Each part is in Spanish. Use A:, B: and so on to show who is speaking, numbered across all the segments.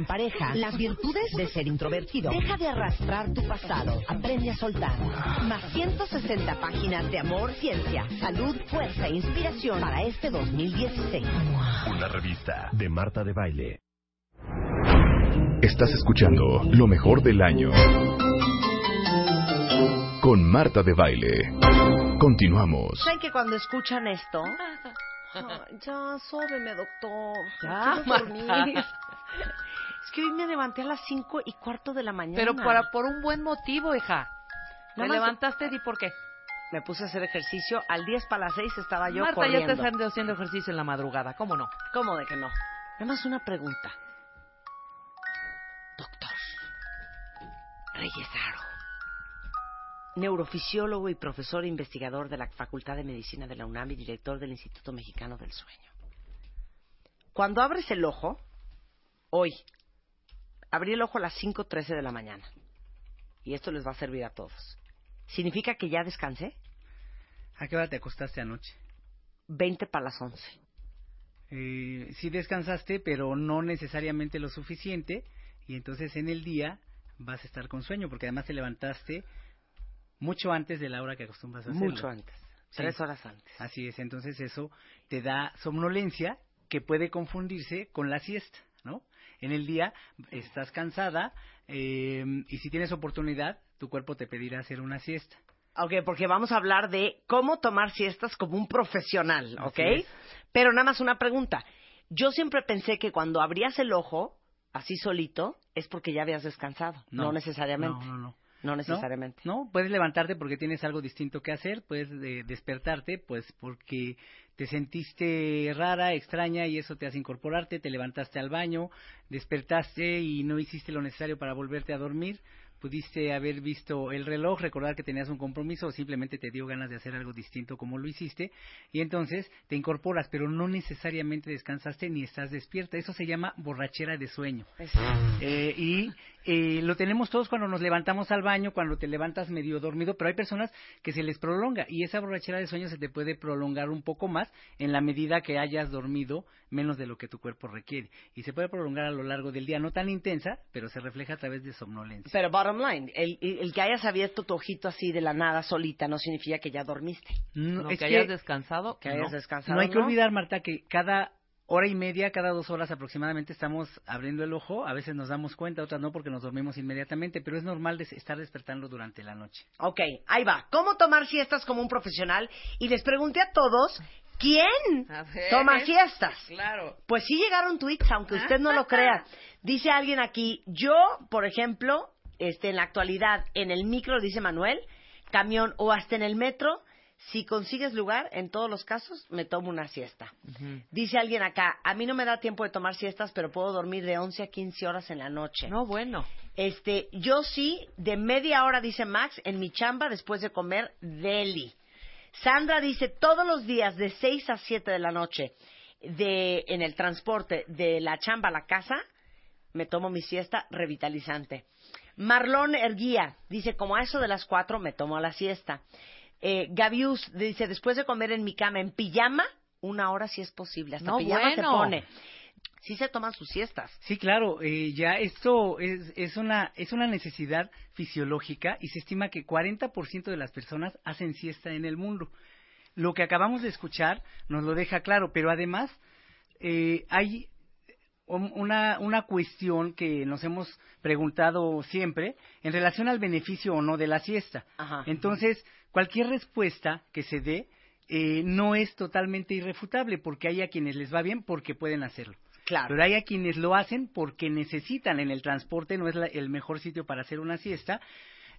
A: en pareja. Las virtudes de ser introvertido. Deja de arrastrar tu pasado. Aprende a soltar. Más 160 páginas de amor, ciencia, salud, fuerza e inspiración para este 2016.
B: Una revista de Marta de Baile. Estás escuchando lo mejor del año. Con Marta de Baile. Continuamos.
A: ¿Saben que cuando escuchan esto? Ya, sóbeme, doctor.
C: Ya. Marta.
A: Es que hoy me levanté a las cinco y cuarto de la mañana.
C: Pero para, por un buen motivo, hija.
A: Más-
C: levantaste y por qué.
A: Me puse a hacer ejercicio. Al 10 para las 6 estaba yo
C: Marta
A: corriendo.
C: ya está haciendo ejercicio en la madrugada, ¿cómo no?
A: ¿Cómo de que no? Nada más una pregunta. Doctor Reyesaro, neurofisiólogo y profesor investigador de la Facultad de Medicina de la UNAM y director del Instituto Mexicano del Sueño. Cuando abres el ojo, hoy, abrí el ojo a las 5.13 de la mañana, y esto les va a servir a todos. ¿Significa que ya descansé?
D: ¿A qué hora te acostaste anoche?
A: 20 para las 11.
D: Eh, sí descansaste, pero no necesariamente lo suficiente, y entonces en el día vas a estar con sueño, porque además te levantaste mucho antes de la hora que acostumbras a hacerlo.
A: Mucho antes.
D: Sí.
A: Tres horas antes.
D: Así es, entonces eso te da somnolencia que puede confundirse con la siesta, ¿no? En el día estás cansada eh, y si tienes oportunidad, tu cuerpo te pedirá hacer una siesta.
A: Ok, porque vamos a hablar de cómo tomar siestas como un profesional, ¿ok? Pero nada más una pregunta. Yo siempre pensé que cuando abrías el ojo, así solito, es porque ya habías descansado. No, necesariamente.
D: No, no, no.
A: No necesariamente.
D: No, puedes levantarte porque tienes algo distinto que hacer, puedes eh, despertarte pues porque te sentiste rara, extraña y eso te hace incorporarte, te levantaste al baño, despertaste y no hiciste lo necesario para volverte a dormir, pudiste haber visto el reloj, recordar que tenías un compromiso o simplemente te dio ganas de hacer algo distinto como lo hiciste y entonces te incorporas, pero no necesariamente descansaste ni estás despierta, eso se llama borrachera de sueño. Eh, y eh, lo tenemos todos cuando nos levantamos al baño, cuando te levantas medio dormido, pero hay personas que se les prolonga y esa borrachera de sueño se te puede prolongar un poco más en la medida que hayas dormido menos de lo que tu cuerpo requiere. Y se puede prolongar a lo largo del día, no tan intensa, pero se refleja a través de somnolencia.
A: Pero bottom line, el, el que hayas abierto tu ojito así de la nada solita no significa que ya dormiste.
D: No,
C: No,
D: es
C: que
D: que
C: hayas descansado.
A: Que hayas
C: no.
A: descansado.
D: no hay que olvidar, Marta, que cada hora y media, cada dos horas aproximadamente estamos abriendo el ojo, a veces nos damos cuenta, otras no porque nos dormimos inmediatamente, pero es normal des- estar despertando durante la noche.
A: Ok, ahí va. ¿Cómo tomar siestas como un profesional? Y les pregunté a todos, ¿quién
C: A ver.
A: toma siestas?
C: Claro.
A: Pues sí llegaron tweets, aunque usted no lo crea. Dice alguien aquí, yo, por ejemplo, este, en la actualidad, en el micro, dice Manuel, camión o hasta en el metro, si consigues lugar, en todos los casos, me tomo una siesta. Dice alguien acá, a mí no me da tiempo de tomar siestas, pero puedo dormir de 11 a 15 horas en la noche.
C: No, bueno.
A: Este, yo sí, de media hora, dice Max, en mi chamba después de comer deli. Sandra dice, todos los días de 6 a 7 de la noche, de, en el transporte de la chamba a la casa, me tomo mi siesta revitalizante. Marlon Erguía dice, como a eso de las 4 me tomo la siesta. Eh, Gavius dice, después de comer en mi cama en pijama, una hora si es posible. Hasta
C: No,
A: pijama se
C: bueno.
A: pone. Sí se toman sus siestas.
D: Sí, claro, eh, ya esto es, es, una, es una necesidad fisiológica y se estima que 40% de las personas hacen siesta en el mundo. Lo que acabamos de escuchar nos lo deja claro, pero además eh, hay un- una, una cuestión que nos hemos preguntado siempre en relación al beneficio o no de la siesta.
A: Ajá.
D: Entonces, cualquier respuesta que se dé eh, no es totalmente irrefutable porque hay a quienes les va bien porque pueden hacerlo.
A: Claro.
D: Pero hay a quienes lo hacen porque necesitan en el transporte, no es la- el mejor sitio para hacer una siesta.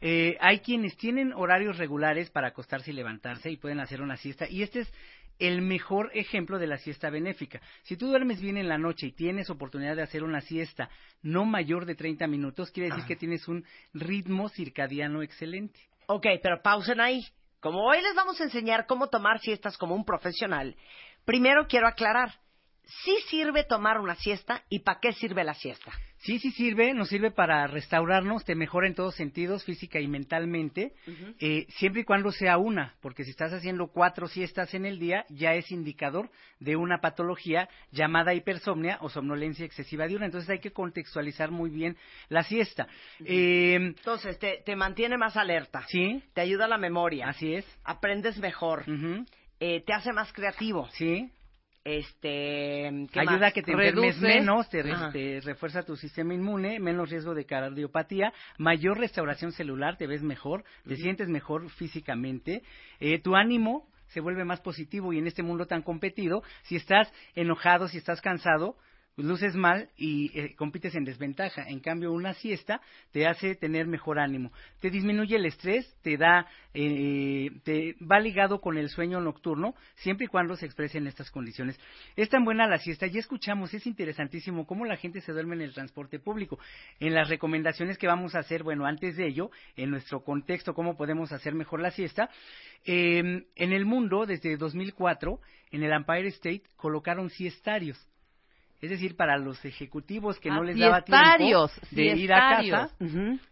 D: Eh, hay quienes tienen horarios regulares para acostarse y levantarse y pueden hacer una siesta. Y este es el mejor ejemplo de la siesta benéfica. Si tú duermes bien en la noche y tienes oportunidad de hacer una siesta no mayor de 30 minutos, quiere decir
A: Ah.
D: que tienes un ritmo circadiano excelente.
A: Ok, pero pausen ahí. Como hoy les vamos a enseñar cómo tomar siestas como un profesional, primero quiero aclarar, sí sirve tomar una siesta y para qué sirve la siesta.
D: Sí, sí sirve, nos sirve para restaurarnos, te mejora en todos sentidos, física y mentalmente, eh, siempre y cuando sea una, porque si estás haciendo cuatro siestas en el día, ya es indicador de una patología llamada hipersomnia o somnolencia excesiva diurna. Entonces hay que contextualizar muy bien la siesta. Eh,
A: Entonces, te, te mantiene más alerta,
D: sí,
A: te ayuda a la memoria,
D: así es.
A: aprendes mejor, eh, te hace más creativo,
D: Sí,
A: este, ¿qué
D: ayuda
A: más?
D: a que te enfermes menos, te refuerza tu sistema inmune, menos riesgo de cardiopatía, mayor restauración celular, te ves mejor, te sientes mejor físicamente, eh, tu ánimo se vuelve más positivo y en este mundo tan competido, si estás enojado, si estás cansado, luces mal y eh, compites en desventaja. En cambio, una siesta te hace tener mejor ánimo. Te disminuye el estrés, te da, eh, te va ligado con el sueño nocturno, siempre y cuando se expresen estas condiciones. Es tan buena la siesta, ya escuchamos, es interesantísimo cómo la gente se duerme en el transporte público. En las recomendaciones que vamos a hacer, bueno, antes de ello, en nuestro contexto, cómo podemos hacer mejor la siesta, eh, en el mundo, desde 2004, en el Empire State, colocaron siestarios. Es decir, para los ejecutivos que no
C: Ah,
D: les daba tiempo de ir a casa,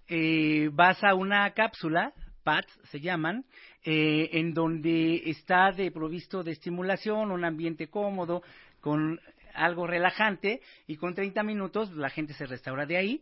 D: eh, vas a una cápsula, PATS se llaman, eh, en donde está de provisto de estimulación, un ambiente cómodo, con algo relajante, y con 30 minutos la gente se restaura de ahí.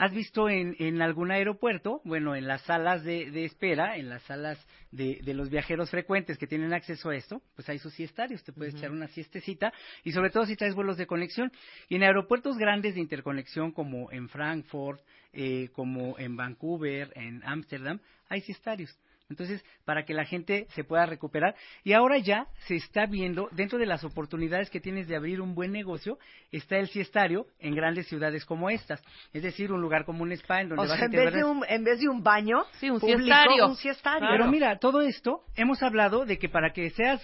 D: ¿Has visto en, en algún aeropuerto, bueno, en las salas de, de espera, en las salas de, de los viajeros frecuentes que tienen acceso a esto, pues hay sus siestarios, te puedes echar una siestecita y sobre todo si traes vuelos de conexión. Y en aeropuertos grandes de interconexión como en Frankfurt, eh, como en Vancouver, en Ámsterdam, hay siestarios. Entonces, para que la gente se pueda recuperar. Y ahora ya se está viendo, dentro de las oportunidades que tienes de abrir un buen negocio, está el siestario en grandes ciudades como estas. Es decir, un lugar como un spa en donde
A: O
D: vas
A: sea,
D: y
A: en
D: te
A: vez, de
D: duermes.
A: un, en vez de un baño,
C: Sí, un
A: público,
C: siestario.
A: un siestario.
C: Claro.
D: Pero mira, todo esto, hemos hablado de que para que seas,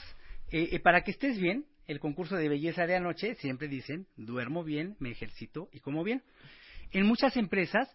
D: eh, eh, para que estés bien, el concurso de belleza de anoche, siempre dicen, duermo bien, me ejercito y como bien. En muchas empresas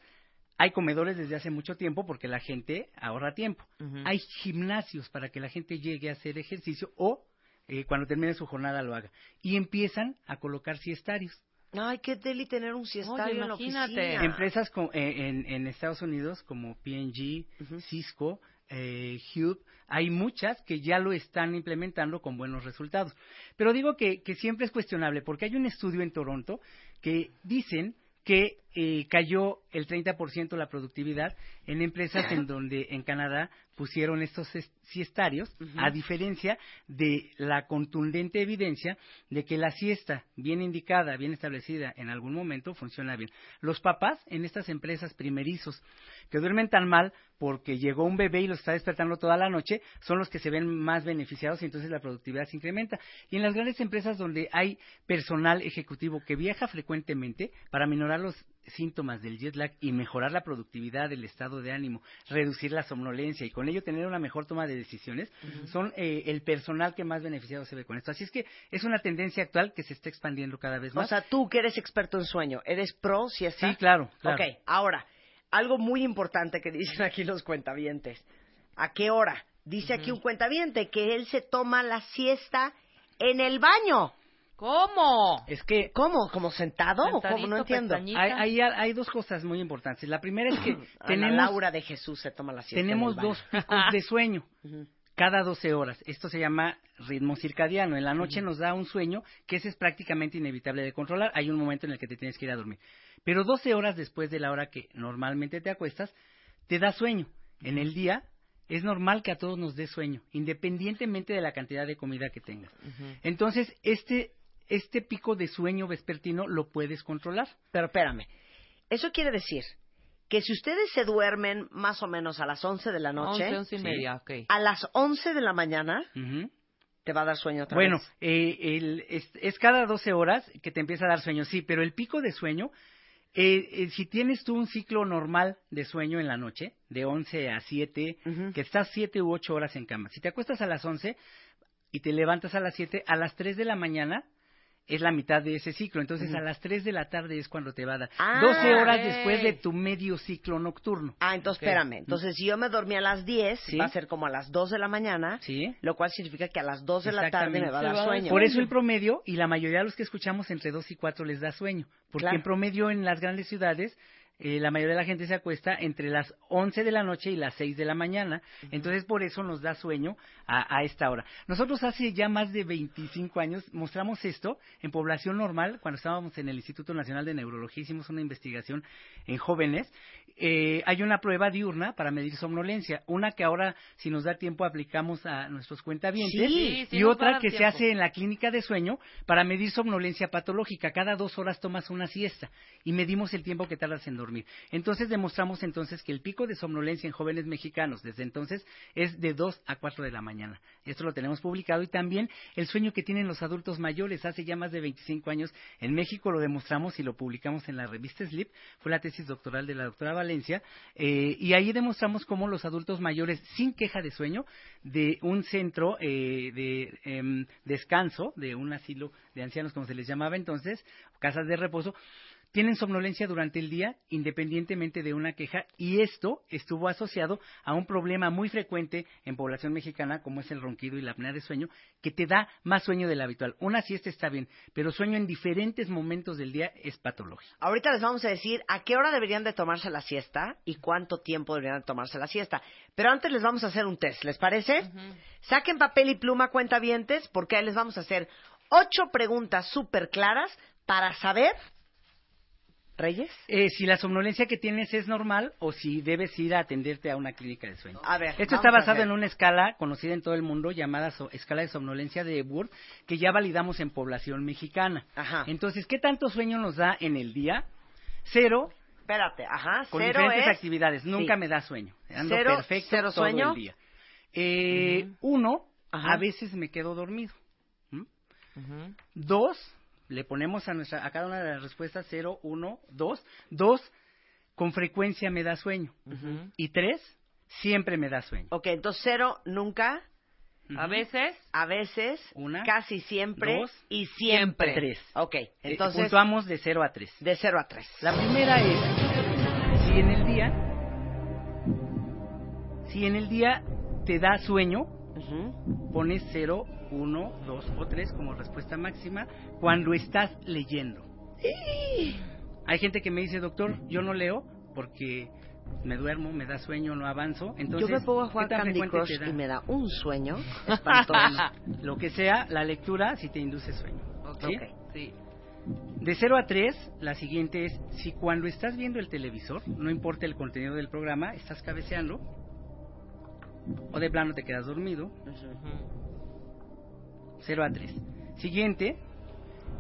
D: hay comedores desde hace mucho tiempo porque la gente ahorra tiempo. Hay gimnasios para que la gente llegue a hacer ejercicio o eh, cuando termine su jornada lo haga. Y empiezan a colocar siestarios.
A: Ay, qué deli tener un siestario en la
C: imagínate.
A: oficina.
D: Empresas co- eh, en, en Estados Unidos como P&G,
A: Ujú.
D: Cisco, eh, Hube, hay muchas que ya lo están implementando con buenos resultados. Pero digo que, que siempre es cuestionable porque hay un estudio en Toronto que dicen que eh, cayó el 30% la productividad en empresas en donde en Canadá pusieron estos es- siestarios, a diferencia de la contundente evidencia de que la siesta bien indicada, bien establecida en algún momento funciona bien. Los papás en estas empresas primerizos que duermen tan mal porque llegó un bebé y los está despertando toda la noche, son los que se ven más beneficiados y entonces la productividad se incrementa. Y en las grandes empresas donde hay personal ejecutivo que viaja frecuentemente para minorar los síntomas del jet lag y mejorar la productividad del estado de ánimo, reducir la somnolencia y con ello tener una mejor toma de decisiones, son eh, el personal que más beneficiado se ve con esto. Así es que es una tendencia actual que se está expandiendo cada vez
A: O
D: más.
A: sea, tú que eres experto en sueño, ¿eres pro siesta?
D: sí, claro, claro.
A: Ok, ahora, algo muy importante que dicen aquí los cuentavientes. ¿A qué hora? Dice aquí un cuentaviente que él se toma la siesta en el baño.
C: ¿Cómo?
D: Es que
A: ¿Cómo? ¿Como sentado o cómo? No entiendo.
D: hay, hay, hay dos cosas muy importantes. La primera es que
A: Ana
D: tenemos,
A: Laura de Jesús se toma la siesta
D: tenemos dos picos de sueño. Cada 12 horas. Esto se llama ritmo circadiano. En la noche nos da un sueño que ese es prácticamente inevitable de controlar. Hay un momento en el que te tienes que ir a dormir. Pero 12 horas después de la hora que normalmente te acuestas, te da sueño. En el día es normal que a todos nos dé sueño, independientemente de la cantidad de comida que tengas. Entonces, este este pico de sueño vespertino lo puedes controlar.
A: Pero espérame, eso quiere decir que si ustedes se duermen más o menos a las 11 de la noche,
C: 11, 11 y
D: Sí.
C: media, ok.
A: a las 11 de la mañana
D: Ujú.
A: te va a dar sueño otra
D: Bueno,
A: vez.
D: eh, el- es, es cada 12 horas que te empieza a dar sueño, sí, pero el pico de sueño, eh, eh, si tienes tú un ciclo normal de sueño en la noche, de 11 a 7,
A: Ujú.
D: que estás 7 u 8 horas en cama, si te acuestas a las 11 y te levantas a las 7, a las 3 de la mañana es la mitad de ese ciclo, entonces a las 3 de la tarde es cuando te va a dar.
A: Ah,
D: 12 horas después de tu medio ciclo nocturno.
A: Ah, entonces espérame. Entonces, si yo me dormí a las 10,
D: Sí.
A: va a ser como a las 2 de la mañana,
D: ¿Sí?
A: lo cual significa que a las 2 de la tarde me va a
C: Exactamente.
A: dar
C: Se va a dar
A: sueño.
D: Por eso el promedio, y la mayoría de los que escuchamos entre 2 y 4 les da sueño. Porque
A: Claro.
D: en promedio en las grandes ciudades, eh, la mayoría de la gente se acuesta entre las 11 de la noche y las 6 de la mañana. Entonces por eso nos da sueño a, a esta hora. Nosotros hace ya más de 25 años mostramos esto en población normal, cuando estábamos en el Instituto Nacional de Neurología, hicimos una investigación en jóvenes. Eh, hay una prueba diurna para medir somnolencia, una que ahora, si nos da tiempo, aplicamos a nuestros cuentavientes
C: Sí, sí
D: y otra que se hace en la clínica de sueño para medir somnolencia patológica. Cada dos horas tomas una siesta y medimos el tiempo que tardas en dormir. Entonces demostramos entonces que el pico de somnolencia en jóvenes mexicanos desde entonces es de 2 a 4 de la mañana. Esto lo tenemos publicado y también el sueño que tienen los adultos mayores hace ya más de 25 años en México lo demostramos y lo publicamos en la revista Sleep. Fue la tesis doctoral de la doctora Valencia eh, y ahí demostramos cómo los adultos mayores sin queja de sueño de un centro eh, de em, descanso, de un asilo de ancianos como se les llamaba entonces, casas de reposo, tienen somnolencia durante el día independientemente de una queja y esto estuvo asociado a un problema muy frecuente en población mexicana como es el ronquido y la apnea de sueño que te da más sueño del habitual. Una siesta está bien, pero sueño en diferentes momentos del día es patológico.
A: Ahorita les vamos a decir a qué hora deberían de tomarse la siesta y cuánto tiempo deberían de tomarse la siesta. Pero antes les vamos a hacer un test, ¿les parece? Saquen papel y pluma, cuentavientes, porque ahí les vamos a hacer ocho preguntas súper claras para saber, Reyes,
D: Eh, si la somnolencia que tienes es normal o si debes ir a atenderte a una clínica de sueño.
A: a ver.
D: Esto está basado en una escala conocida en todo el mundo llamada so- escala de somnolencia de Epworth que ya validamos en población mexicana.
A: Ajá.
D: Entonces, ¿qué tanto sueño nos da en el día? Cero,
A: Espérate, ajá,
D: con
A: cero
D: diferentes
A: es...
D: actividades. Nunca
A: sí.
D: me da sueño. Ando
A: Cero-
D: perfecto
A: cero
D: todo
A: sueño.
D: el día. Eh, Uno,
A: Ajá.
D: a veces me quedo dormido. ¿Mm? Dos, le ponemos a, nuestra, a cada una de las respuestas cero, uno, dos. Dos, con frecuencia me da sueño.
C: Ujú.
D: Y tres, siempre me da sueño.
A: Ok, entonces cero, nunca,
C: A veces,
A: a veces,
D: Una,
A: casi siempre
D: dos,
A: y siempre.
D: Tres.
A: Ok,
D: Eh,
A: entonces
D: puntuamos de cero a tres.
A: de cero a tres.
D: La primera es si en el día, si en el día te da sueño,
A: Ujú.
D: pones 0, 1, 2 o 3 como respuesta máxima cuando estás leyendo. Hay gente que me dice, doctor, yo no leo porque me duermo, me da sueño, no avanzo. Entonces,
A: Yo me pongo a jugar
D: ¿qué tan
A: Candy Crush y me da un sueño espantoso.
D: Lo que sea, la lectura si te induce sueño. ¿sí?
A: Ok.
C: sí.
D: De 0 a 3, la siguiente es, si cuando estás viendo el televisor, no importa el contenido del programa, estás cabeceando, o de plano te quedas dormido,
C: Ujú.
D: 0 a 3. Siguiente,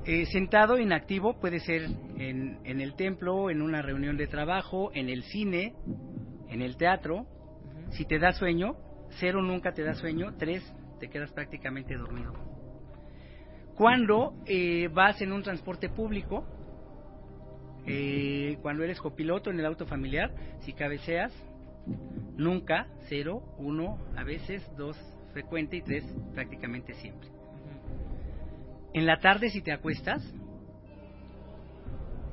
D: eh, sentado inactivo puede ser en, en el templo, en una reunión de trabajo, en el cine, en el teatro. Si te da sueño, 0 nunca te da sueño, 3 te quedas prácticamente dormido. Cuando eh, vas en un transporte público, eh, cuando eres copiloto en el auto familiar, si cabeceas, nunca, 0, 1, a veces 2 frecuente y 3 prácticamente siempre. En la tarde si te acuestas,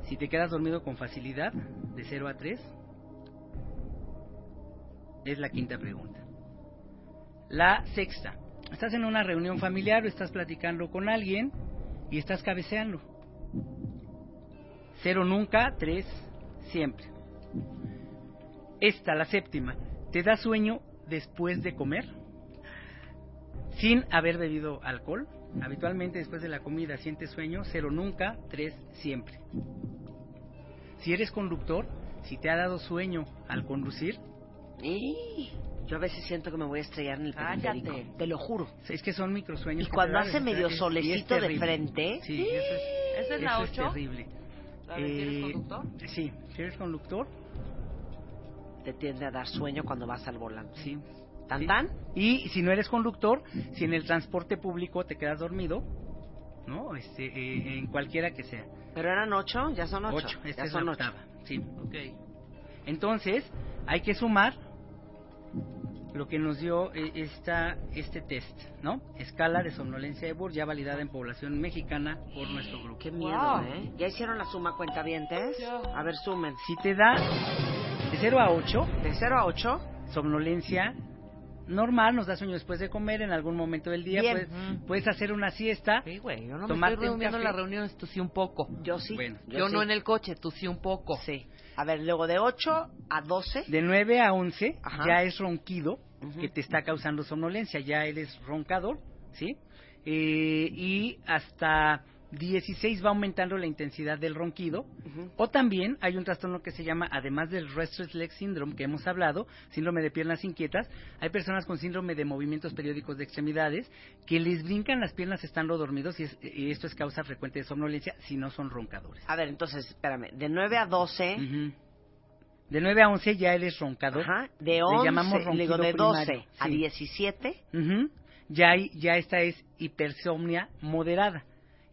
D: si te quedas dormido con facilidad, de 0 a 3, es la quinta pregunta. La sexta, estás en una reunión familiar o estás platicando con alguien y estás cabeceando. 0 nunca, 3 siempre. Esta, la séptima, ¿te da sueño después de comer? Sin haber bebido alcohol. Habitualmente después de la comida sientes sueño, cero nunca, tres siempre. Si eres conductor, si te ha dado sueño al conducir,
A: Y Yo a veces siento que me voy a estrellar en el
C: Cállate.
A: periférico. Te lo juro.
D: Es que son microsueños.
A: Y cuando hace medio
D: es
A: solecito de frente,
D: Sí, eso es,
C: ¿Esa es la
D: eso es
C: 8?
D: terrible.
C: ¿La de si eres
D: Eh,
C: conductor?
D: Sí, si eres conductor,
A: te tiende a dar sueño cuando vas al volante.
D: sí.
A: ¿Tan
D: sí.
A: tan?
D: Y si no eres conductor, si en el transporte público te quedas dormido, ¿no? Este, eh, en cualquiera que sea.
A: Pero eran ocho, ya son ocho.
D: Ocho, esta
A: ya
D: es
A: son
D: la
A: ocho.
D: octava. Sí.
C: Ok.
D: Entonces, hay que sumar lo que nos dio eh, esta, este test, ¿no? Escala de somnolencia de Burr, ya validada en población mexicana por nuestro grupo.
A: Qué miedo,
C: Wow.
A: ¿eh? ¿Ya hicieron la suma cuentavientes?
C: Ya.
A: A ver, sumen.
D: Si te da de 0 a 8,
A: De 0 a 8,
D: somnolencia normal, nos da sueño después de comer en algún momento del día, puedes, puedes hacer una siesta.
C: Sí, güey, yo no me
D: Tomarte
C: estoy
D: un
C: reuniendo en las reuniones, tú sí un poco.
A: yo sí.
D: Bueno,
C: Yo,
A: sí.
C: no en el coche, tú sí un poco.
A: Sí. A ver, luego de 8 a 12.
D: De 9 a 11
A: Ajá.
D: ya es ronquido
A: Ujú.
D: que te está causando somnolencia, ya eres roncador, ¿sí? Eh, y hasta 16 va aumentando la intensidad del ronquido. O también hay un trastorno que se llama, además del Restless Leg Syndrome que hemos hablado, síndrome de piernas inquietas, hay personas con síndrome de movimientos periódicos de extremidades que les brincan las piernas estando dormidos y, es- y esto es causa frecuente de somnolencia si no son roncadores.
A: A ver, entonces, espérame. De 9 a 12.
D: Ujú. De 9 a 11 ya eres roncador.
A: Ajá. De
D: Le
A: 11.
D: llamamos
A: le digo,
D: ronquido
A: de 12
D: primario,
A: a
D: sí.
A: 17.
D: Ujú. ya, hay, ya esta es hipersomnia moderada.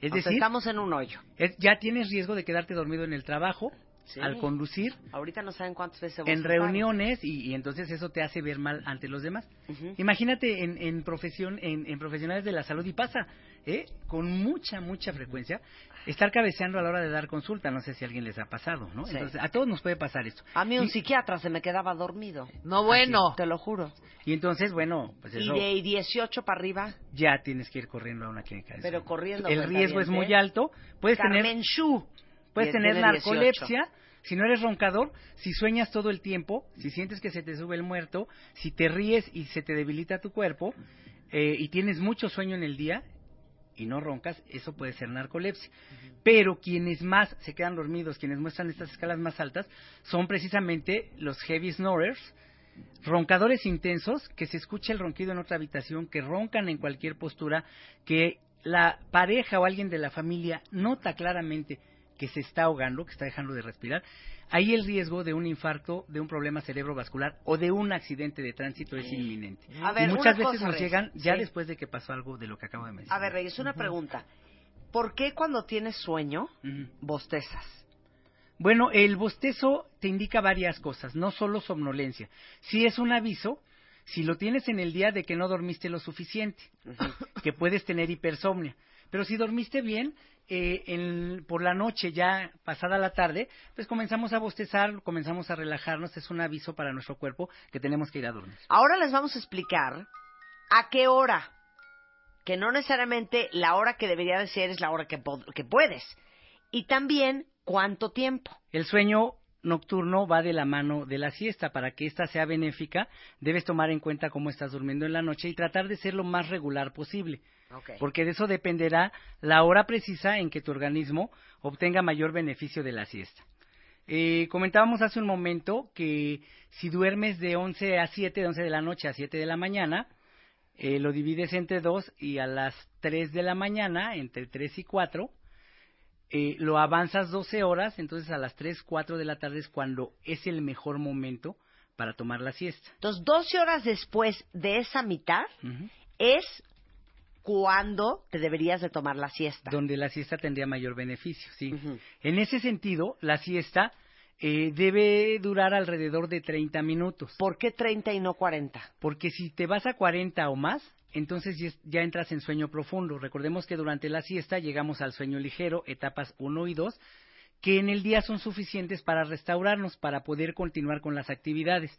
D: Es
A: o
D: decir,
A: estamos en un hoyo.
D: es- ya tienes riesgo de quedarte dormido en el trabajo,
A: Sí.
D: al conducir,
A: Ahorita no saben cuántas veces
D: en reuniones y, y entonces eso te hace ver mal ante los demás.
A: Ujú.
D: Imagínate en, en profesión, en, en profesionales de la salud y pasa, ¿eh? con mucha, mucha frecuencia, estar cabeceando a la hora de dar consulta. No sé si a alguien les ha pasado, ¿no?
A: Sí.
D: Entonces, a todos nos puede pasar esto.
A: A mí un
D: Y-
A: psiquiatra se me quedaba dormido.
C: No, bueno.
A: Te lo juro.
D: Y entonces, bueno, pues
A: Y
D: eso
A: de 18 para arriba,
D: ya tienes que ir corriendo a una clínica. de
A: pero corriendo.
D: El riesgo es muy alto. Puedes tener
A: Carmen Shu.
D: Puedes tener
A: 18.
D: narcolepsia, si no eres roncador, si sueñas todo el tiempo, si sientes que se te sube el muerto, si te ríes y se te debilita tu cuerpo, eh, y tienes mucho sueño en el día y no roncas, eso puede ser narcolepsia. Pero quienes más se quedan dormidos, quienes muestran estas escalas más altas, son precisamente los heavy snorers, roncadores intensos, que se escucha el ronquido en otra habitación, que roncan en cualquier postura, que la pareja o alguien de la familia nota claramente que se está ahogando, que está dejando de respirar, ahí el riesgo de un infarto, de un problema cerebrovascular o de un accidente de tránsito es inminente.
A: A ver,
D: y muchas veces
A: cosa,
D: nos llegan ya
A: Sí.
D: después de que pasó algo de lo que acabo de mencionar.
A: A ver, Reyes, una pregunta. ¿Por qué cuando tienes sueño bostezas?
D: Bueno, el bostezo te indica varias cosas, no solo somnolencia. Si es un aviso, si lo tienes en el día de que no dormiste lo suficiente, que puedes tener hipersomnia. Pero si dormiste bien, eh, en- por la noche, ya pasada la tarde, pues comenzamos a bostezar, comenzamos a relajarnos, es un aviso para nuestro cuerpo que tenemos que ir a dormir.
A: Ahora les vamos a explicar a qué hora. Que no necesariamente la hora que debería de ser es la hora que, que puedes. Y también cuánto tiempo.
D: El sueño nocturno va de la mano de la siesta. Para que ésta sea benéfica, debes tomar en cuenta cómo estás durmiendo en la noche y tratar de ser lo más regular posible. porque de eso dependerá la hora precisa en que tu organismo obtenga mayor beneficio de la siesta. Eh, comentábamos hace un momento que si duermes de 11 a 7, de 11 de la noche a 7 de la mañana, eh, lo divides entre 2 y a las 3 de la mañana, entre 3 y 4, eh, lo avanzas 12 horas, entonces a las 3, 4 de la tarde es cuando es el mejor momento para tomar la siesta.
A: Entonces, 12 horas después de esa mitad es cuando te deberías de tomar la siesta.
D: donde la siesta tendría mayor beneficio, sí. En ese sentido, la siesta eh, debe durar alrededor de 30 minutos,
A: ¿Por qué 30 y no 40?
D: porque si te vas a 40 o más, entonces ya, entras en sueño profundo. Recordemos que durante la siesta llegamos al sueño ligero, etapas 1 y 2, que en el día son suficientes para restaurarnos, para poder continuar con las actividades.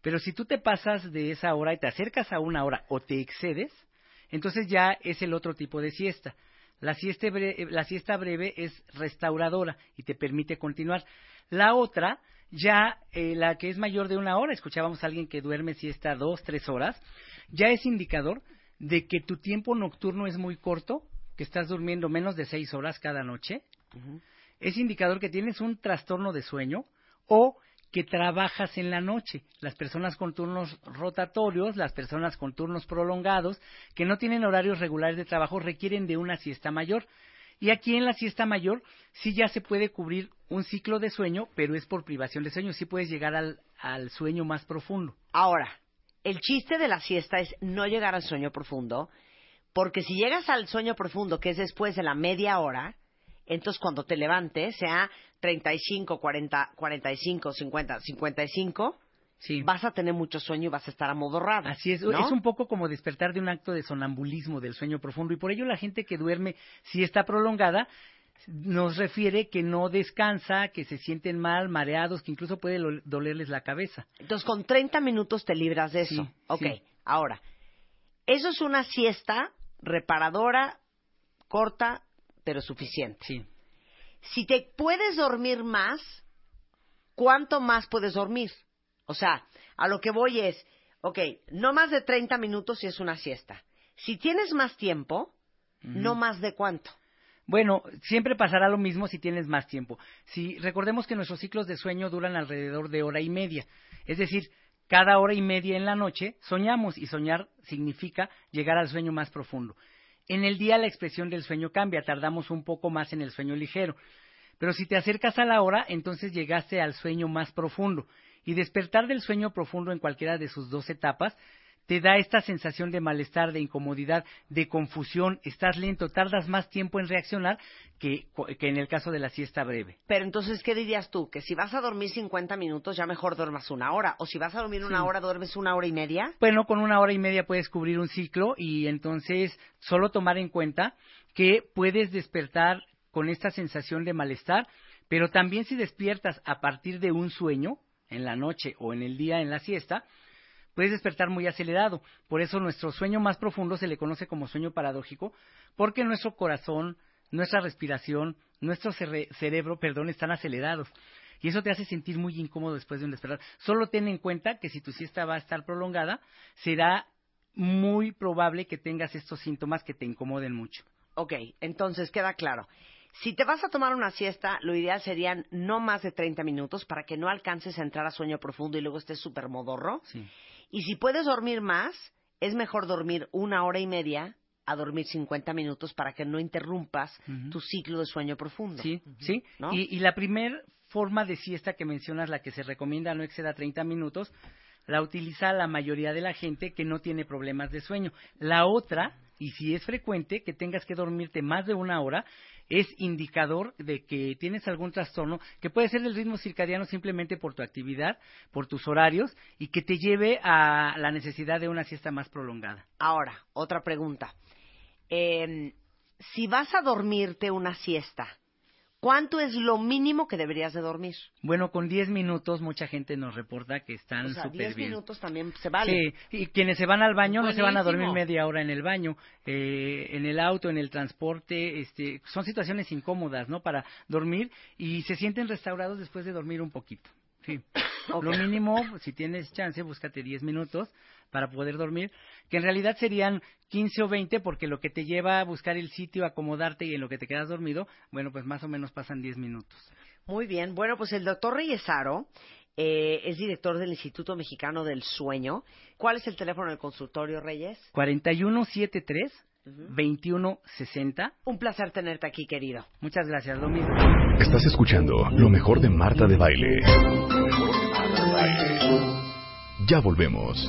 D: Pero si tú te pasas de esa hora y te acercas a una hora o te excedes, entonces ya es el otro tipo de siesta. La siesta, bre- la siesta breve es restauradora y te permite continuar. La otra, ya eh, la que es mayor de una hora, escuchábamos a alguien que duerme siesta dos, tres horas, ya es indicador de que tu tiempo nocturno es muy corto, que estás durmiendo menos de seis horas cada noche, es indicador que tienes un trastorno de sueño o que trabajas en la noche. Las personas con turnos rotatorios, las personas con turnos prolongados, que no tienen horarios regulares de trabajo, requieren de una siesta mayor. Y aquí en la siesta mayor sí ya se puede cubrir un ciclo de sueño, pero es por privación de sueño. Sí puedes llegar al, al sueño más profundo.
A: Ahora, el chiste de la siesta es no llegar al sueño profundo, porque si llegas al sueño profundo, que es después de la media hora, entonces cuando te levantes, sea 35, 40, 45, 50, 55,
D: Sí.
A: vas a tener mucho sueño y vas a estar amodorrado.
D: Así es,
A: ¿no?
D: es un poco como despertar de un acto de sonambulismo del sueño profundo y por ello la gente que duerme si está prolongada nos refiere que no descansa, que se sienten mal, mareados, que incluso puede dolerles la cabeza.
A: Entonces con 30 minutos te libras de eso.
D: Sí,
A: ok,
D: sí.
A: ahora, eso es una siesta reparadora, corta, pero suficiente.
D: Sí.
A: Si te puedes dormir más, ¿cuánto más puedes dormir? O sea, a lo que voy es, ok, no más de 30 minutos si es una siesta. Si tienes más tiempo, no más de cuánto.
D: Bueno, siempre pasará lo mismo si tienes más tiempo. Si recordemos que nuestros ciclos de sueño duran alrededor de hora y media, es decir, cada hora y media en la noche soñamos y soñar significa llegar al sueño más profundo. En el día la expresión del sueño cambia, tardamos un poco más en el sueño ligero. Pero si te acercas a la hora, entonces llegaste al sueño más profundo. Y despertar del sueño profundo en cualquiera de sus dos etapas te da esta sensación de malestar, de incomodidad, de confusión, estás lento, tardas más tiempo en reaccionar que, que en el caso de la siesta breve.
A: Pero entonces, ¿qué dirías tú? Que si vas a dormir 50 minutos, ya mejor duermas una hora. O si vas a dormir una
D: Sí.
A: hora, duermes una hora y media.
D: Bueno, con una hora y media puedes cubrir un ciclo y entonces solo tomar en cuenta que puedes despertar con esta sensación de malestar, pero también si despiertas a partir de un sueño, en la noche o en el día en la siesta, puedes despertar muy acelerado. Por eso nuestro sueño más profundo se le conoce como sueño paradójico, porque nuestro corazón, nuestra respiración, nuestro cere- cerebro, perdón, están acelerados. Y eso te hace sentir muy incómodo después de un despertar. Solo ten en cuenta que si tu siesta va a estar prolongada, será muy probable que tengas estos síntomas que te incomoden mucho.
A: Ok, entonces queda claro. Si te vas a tomar una siesta, lo ideal serían no más de 30 minutos para que no alcances a entrar a sueño profundo y luego estés súper modorro.
D: Sí.
A: Y si puedes dormir más, es mejor dormir una hora y media a dormir 50 minutos para que no interrumpas tu ciclo de sueño profundo.
D: Sí, sí.
A: ¿No?
D: Y, y la primer forma de siesta que mencionas, la que se recomienda no exceda 30 minutos, la utiliza la mayoría de la gente que no tiene problemas de sueño. La otra, y si es frecuente que tengas que dormirte más de una hora, es indicador de que tienes algún trastorno que puede ser del ritmo circadiano simplemente por tu actividad, por tus horarios y que te lleve a la necesidad de una siesta más prolongada.
A: Ahora, otra pregunta. Eh, si vas a dormirte una siesta, ¿cuánto es lo mínimo que deberías de dormir?
D: Bueno, con 10 minutos mucha gente nos reporta que están
A: O sea,
D: súper
A: 10
D: bien.
A: minutos también se vale.
D: Sí, y quienes se van al baño no se van a dormir media hora en el baño, eh, en el auto, en el transporte, este, son situaciones incómodas, ¿no? Para dormir y se sienten restaurados después de dormir un poquito. Sí. Lo mínimo, si tienes chance, búscate 10 minutos para poder dormir, que en realidad serían 15 o 20 porque lo que te lleva a buscar el sitio, acomodarte y en lo que te quedas dormido, bueno, pues más o menos pasan 10 minutos.
A: Muy bien. Bueno, pues el doctor Reyesaro eh, es director del Instituto Mexicano del Sueño. ¿Cuál es el teléfono del consultorio, Reyes?
D: 4173 2160.
A: Un placer tenerte aquí, querido.
D: Muchas gracias, lo mismo.
B: Estás escuchando lo mejor de Marta de Baile. Ya volvemos.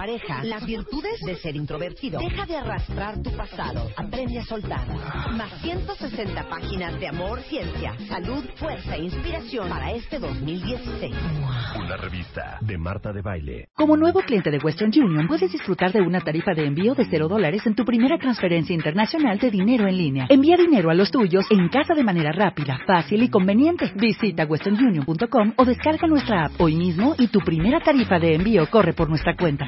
A: pareja, las virtudes de ser introvertido. Deja de arrastrar tu pasado. Aprende a soltar. Más 160 páginas de amor, ciencia, salud, fuerza e inspiración para este 2016.
B: Una revista de Marta de Baile.
E: Como nuevo cliente de Western Union, puedes disfrutar de una tarifa de envío de cero dólares en tu primera transferencia internacional de dinero en línea. Envía dinero a los tuyos en casa de manera rápida, fácil y conveniente. Visita westernunion.com o descarga nuestra app hoy mismo y tu primera tarifa de envío corre por nuestra cuenta.